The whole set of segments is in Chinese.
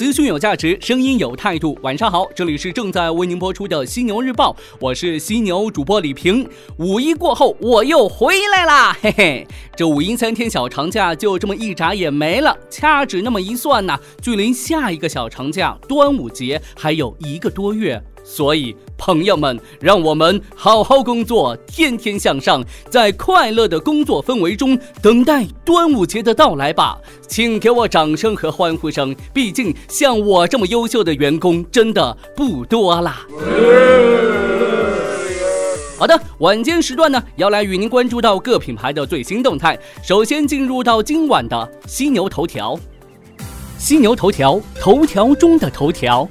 资讯有价值，声音有态度。晚上好，这里是正在为您播出的犀牛日报，我是犀牛主播李平。五一过后，我又回来啦，嘿嘿。这五一三天小长假就这么一眨眼没了，掐指那么一算呐，距离下一个小长假端午节还有一个多月。所以，朋友们，让我们好好工作，天天向上，在快乐的工作氛围中等待端午节的到来吧！请给我掌声和欢呼声，毕竟像我这么优秀的员工真的不多啦。好的，晚间时段呢，要来与您关注到各品牌的最新动态。首先进入到今晚的犀牛头条，犀牛头条，头条中的头条。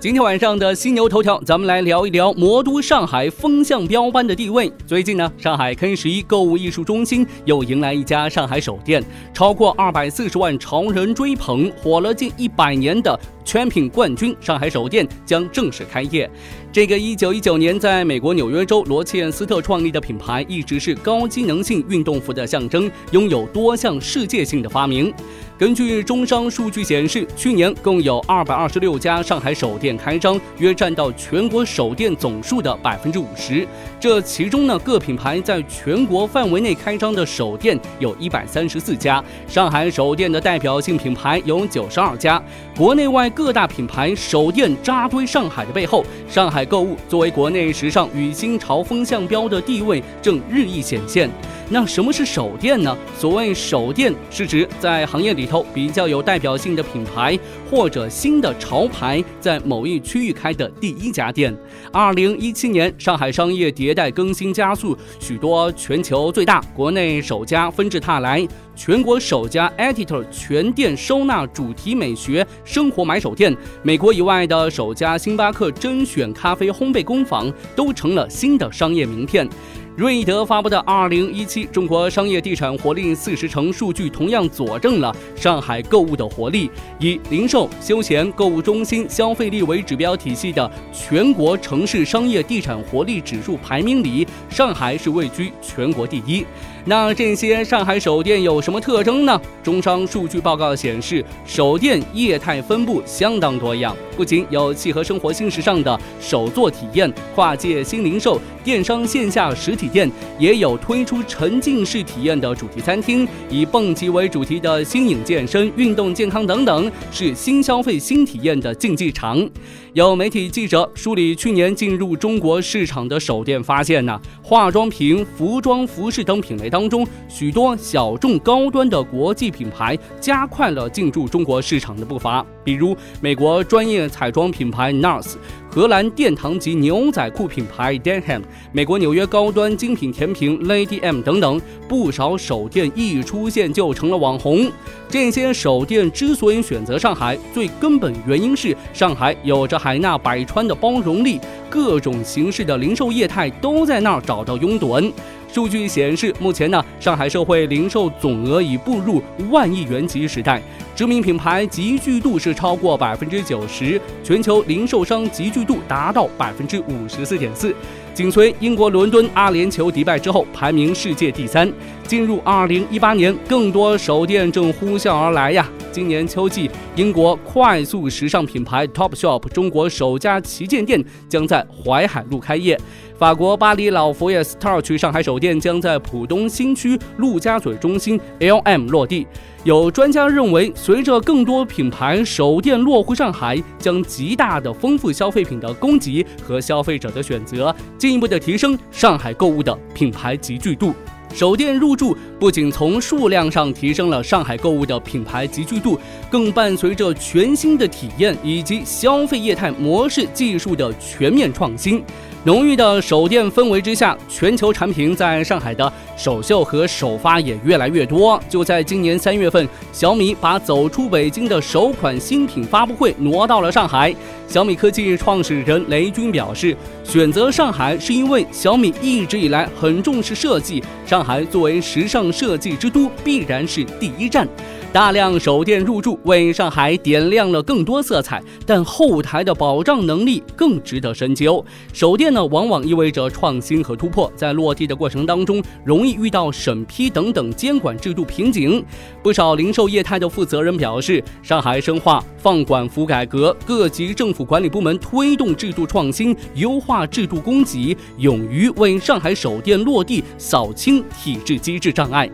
今天晚上的犀牛头条，咱们来聊一聊魔都上海风向标般的地位。最近呢，上海 K 十一购物艺术中心又迎来一家上海首店，超过二百四十万潮人追捧，火了近一百年的。全品冠军上海首店将正式开业。这个1919年在美国纽约州罗切斯特创立的品牌，一直是高机能性运动服的象征，拥有多项世界性的发明。根据中商数据显示，去年共有226家上海首店开张，约占到全国首店总数的百分之五十。这其中呢，各品牌在全国范围内开张的首店有一百三十四家，上海首店的代表性品牌有九十二家，国内外。各大品牌手电扎堆上海的背后，上海购物作为国内时尚与新潮风向标的地位正日益显现。那什么是首店呢？所谓首店，是指在行业里头比较有代表性的品牌或者新的潮牌在某一区域开的第一家店。二零一七年，上海商业迭代更新加速，许多全球最大、国内首家纷至沓来，全国首家 Editor 全店收纳主题美学生活买手店，美国以外的首家星巴克甄选咖啡烘焙工坊，都成了新的商业名片。瑞德发布的二零一七中国商业地产活力四十城数据，同样佐证了上海购物的活力。以零售、休闲、购物中心消费力为指标体系的全国城市商业地产活力指数排名里，上海是位居全国第一。那这些上海首店有什么特征呢？中商数据报告显示，首店业态分布相当多样，不仅有契合生活新时尚的首座体验、跨界新零售、电商线下实体店，也有推出沉浸式体验的主题餐厅，以蹦极为主题的新颖健身、运动健康等等，是新消费新体验的竞技场。有媒体记者梳理去年进入中国市场的手店，发现呢，化妆品、服装、服饰等品类当中，许多小众高端的国际品牌加快了进驻中国市场的步伐，比如美国专业彩妆品牌 NARS。荷兰殿堂级牛仔裤品牌 Denham，美国纽约高端精品甜品 Lady M 等等，不少手店一出现就成了网红。这些手店之所以选择上海，最根本原因是上海有着海纳百川的包容力，各种形式的零售业态都在那儿找到拥趸。数据显示，目前呢，上海社会零售总额已步入万亿元级时代，知名品牌集聚度是超过百分之九十，全球零售商集聚度达到百分之五十四点四，紧随英国伦敦阿联酋迪拜之后，排名世界第三。进入二零一八年，更多手电正呼啸而来呀！今年秋季，英国快速时尚品牌 Topshop 中国首家旗舰店将在淮海路开业。法国巴黎老佛爷 Star 区上海首店将在浦东新区陆家嘴中心 LM 落地。有专家认为，随着更多品牌首店落户上海，将极大的丰富消费品的供给和消费者的选择，进一步的提升上海购物的品牌集聚度。首店入驻不仅从数量上提升了上海购物的品牌集聚度，更伴随着全新的体验以及消费业态模式技术的全面创新。浓郁的首店氛围之下，全球产品在上海的首秀和首发也越来越多。就在今年三月份，小米把走出北京的首款新品发布会挪到了上海。小米科技创始人雷军表示，选择上海是因为小米一直以来很重视设计，上海作为时尚设计之都，必然是第一站。大量手电入驻，为上海点亮了更多色彩，但后台的保障能力更值得深究。手电呢，往往意味着创新和突破，在落地的过程当中，容易遇到审批等等监管制度瓶颈。不少零售业态的负责人表示，上海深化放管服改革，各级政府管理部门推动制度创新，优化制度供给，勇于为上海手电落地扫清体制机制障碍。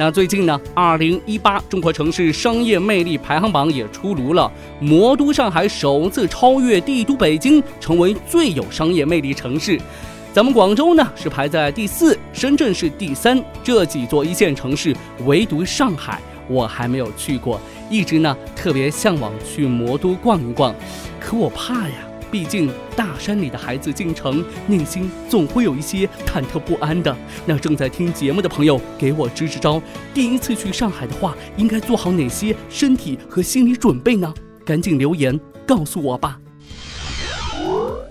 那最近呢，二零一八中国城市商业魅力排行榜也出炉了，魔都上海首次超越帝都北京，成为最有商业魅力城市。咱们广州呢是排在第四，深圳是第三，这几座一线城市，唯独上海我还没有去过，一直呢特别向往去魔都逛一逛，可我怕呀。毕竟大山里的孩子进城，内心总会有一些忐忑不安的。那正在听节目的朋友，给我支支招。第一次去上海的话，应该做好哪些身体和心理准备呢？赶紧留言告诉我吧。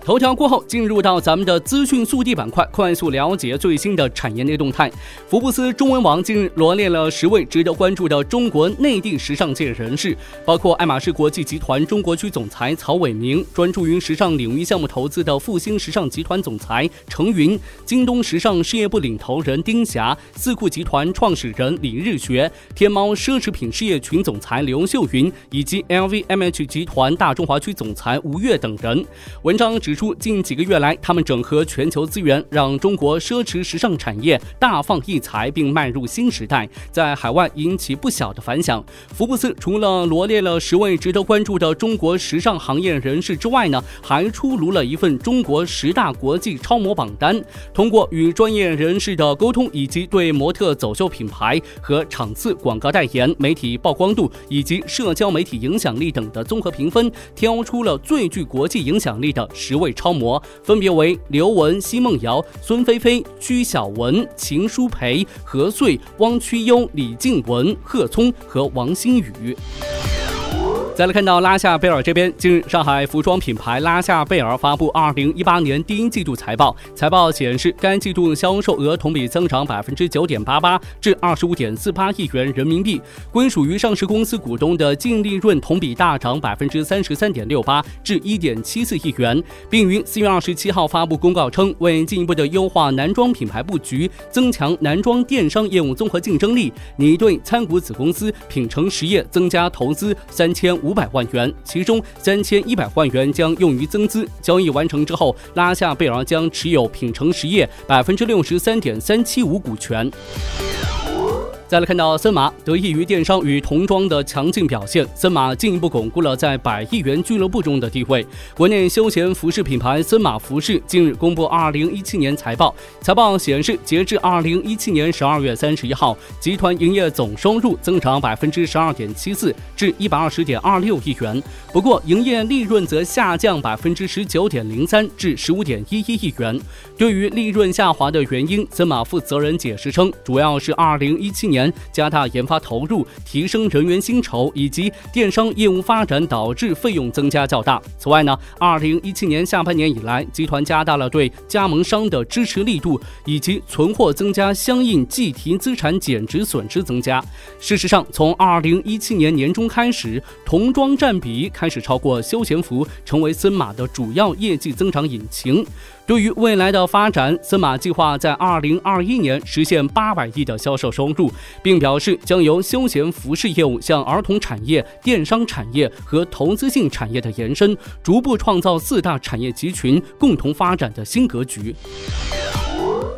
头条过后，进入到咱们的资讯速递板块，快速了解最新的产业内动态。福布斯中文网近日罗列了十位值得关注的中国内地时尚界人士，包括爱马仕国际集团中国区总裁曹伟明，专注于时尚领域项目投资的复兴时尚集团总裁程云，京东时尚事业部领头人丁霞，四库集团创始人李日学，天猫奢侈品事业群总裁刘秀云，以及 LVMH 集团大中华区总裁吴越等人。文章指。指出，近几个月来，他们整合全球资源，让中国奢侈时尚产业大放异彩，并迈入新时代，在海外引起不小的反响。福布斯除了罗列了十位值得关注的中国时尚行业人士之外呢，还出炉了一份中国十大国际超模榜单。通过与专业人士的沟通，以及对模特走秀品牌和场次广告代言、媒体曝光度以及社交媒体影响力等的综合评分，挑出了最具国际影响力的十。位超模分别为刘雯、奚梦瑶、孙菲菲、屈晓雯、秦舒培、何穗、汪曲优、李静雯、贺聪和王新宇。再来看到拉夏贝尔这边，近日上海服装品牌拉夏贝尔发布二零一八年第一季度财报。财报显示，该季度销售额同比增长百分之九点八八，至二十五点四八亿元人民币。归属于上市公司股东的净利润同比大涨百分之三十三点六八，至一点七四亿元，并于四月二十七号发布公告称，为进一步的优化男装品牌布局，增强男装电商业务综合竞争力，拟对参股子公司品城实业增加投资三千五。百万元，其中三千一百万元将用于增资。交易完成之后，拉夏贝尔将持有品城实业百分之六十三点三七五股权。再来看到森马，得益于电商与童装的强劲表现，森马进一步巩固了在百亿元俱乐部中的地位。国内休闲服饰品牌森马服饰近日公布二零一七年财报，财报显示，截至二零一七年十二月三十一号，集团营业总收入增长百分之十二点七四，至一百二十点二六亿元。不过，营业利润则下降百分之十九点零三，至十五点一一亿元。对于利润下滑的原因，森马负责人解释称，主要是二零一七加大研发投入，提升人员薪酬，以及电商业务发展导致费用增加较大。此外呢，二零一七年下半年以来，集团加大了对加盟商的支持力度，以及存货增加相应计提资产减值损失增加。事实上，从二零一七年年中开始，童装占比开始超过休闲服，成为森马的主要业绩增长引擎。对于未来的发展，森马计划在二零二一年实现八百亿的销售收入，并表示将由休闲服饰业务向儿童产业、电商产业和投资性产业的延伸，逐步创造四大产业集群共同发展的新格局。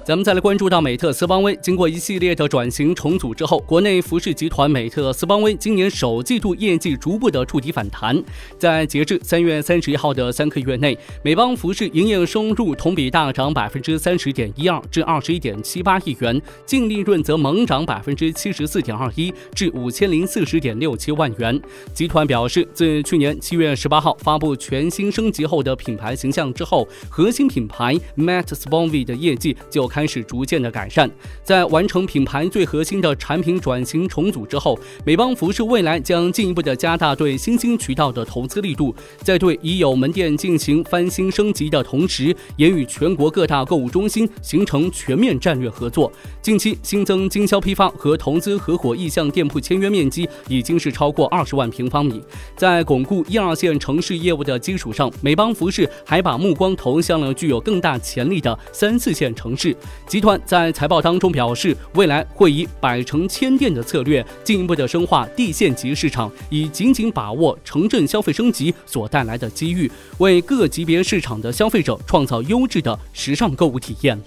咱们再来关注到美特斯邦威，经过一系列的转型重组之后，国内服饰集团美特斯邦威今年首季度业绩逐步的触底反弹。在截至三月三十一号的三个月内，美邦服饰营业收入同比大涨百分之三十点一二，至二十一点七八亿元，净利润则猛涨百分之七十四点二一，至五千零四十点六七万元。集团表示，自去年七月十八号发布全新升级后的品牌形象之后，核心品牌 Matt Sponvy 的业绩就。开始逐渐的改善。在完成品牌最核心的产品转型重组之后，美邦服饰未来将进一步的加大对新兴渠道的投资力度，在对已有门店进行翻新升级的同时，也与全国各大购物中心形成全面战略合作。近期新增经销批发和投资合伙意向店铺签约面积已经是超过二十万平方米。在巩固一二线城市业务的基础上，美邦服饰还把目光投向了具有更大潜力的三四线城市。集团在财报当中表示，未来会以百城千店的策略，进一步的深化地县级市场，以紧紧把握城镇消费升级所带来的机遇，为各级别市场的消费者创造优质的时尚购物体验。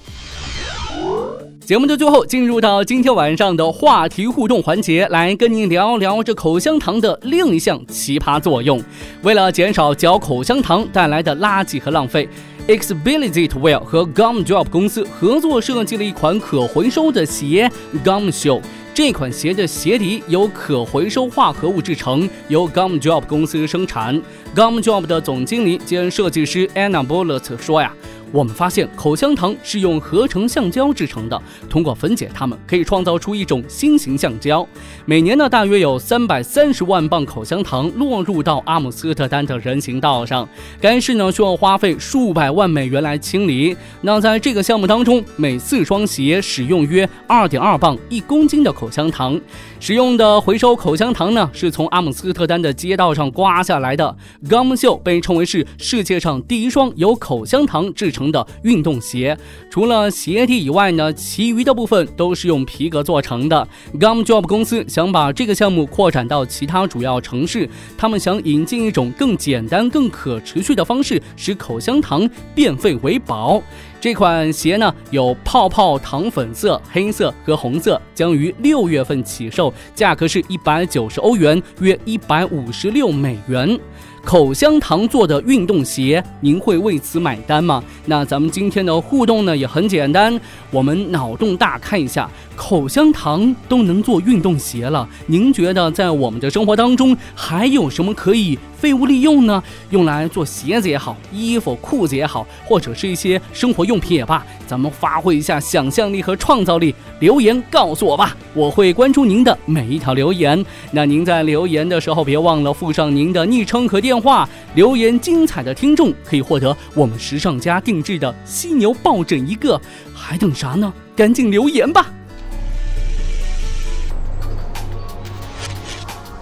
节目的最后，进入到今天晚上的话题互动环节，来跟您聊聊这口香糖的另一项奇葩作用。为了减少嚼口香糖带来的垃圾和浪费，Exability Wear 和 Gum Drop 公司合作设计了一款可回收的鞋 Gum Show。这款鞋的鞋底由可回收化合物制成，由 Gum Drop 公司生产。Gum Drop 的总经理兼设计师 Anna b o l l e t 说呀。我们发现口香糖是用合成橡胶制成的，通过分解它们，可以创造出一种新型橡胶。每年呢，大约有三百三十万磅口香糖落入到阿姆斯特丹的人行道上，该市呢需要花费数百万美元来清理。那在这个项目当中，每四双鞋使用约二点二磅一公斤的口香糖。使用的回收口香糖呢，是从阿姆斯特丹的街道上刮下来的。Gum 秀被称为是世界上第一双由口香糖制成。的运动鞋，除了鞋底以外呢，其余的部分都是用皮革做成的。Gum Job 公司想把这个项目扩展到其他主要城市，他们想引进一种更简单、更可持续的方式，使口香糖变废为宝。这款鞋呢，有泡泡糖粉色、黑色和红色，将于六月份起售，价格是一百九十欧元，约一百五十六美元。口香糖做的运动鞋，您会为此买单吗？那咱们今天的互动呢也很简单，我们脑洞大开一下，口香糖都能做运动鞋了，您觉得在我们的生活当中还有什么可以？废物利用呢，用来做鞋子也好，衣服、裤子也好，或者是一些生活用品也罢，咱们发挥一下想象力和创造力，留言告诉我吧，我会关注您的每一条留言。那您在留言的时候，别忘了附上您的昵称和电话。留言精彩的听众可以获得我们时尚家定制的犀牛抱枕一个，还等啥呢？赶紧留言吧！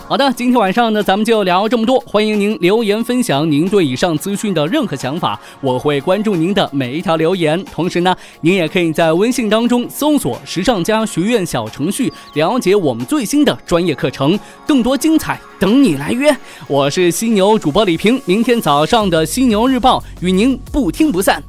好的，今天晚上呢，咱们就聊这么多。欢迎您留言分享您对以上资讯的任何想法，我会关注您的每一条留言。同时呢，您也可以在微信当中搜索“时尚家学院”小程序，了解我们最新的专业课程，更多精彩等你来约。我是犀牛主播李平，明天早上的犀牛日报与您不听不散。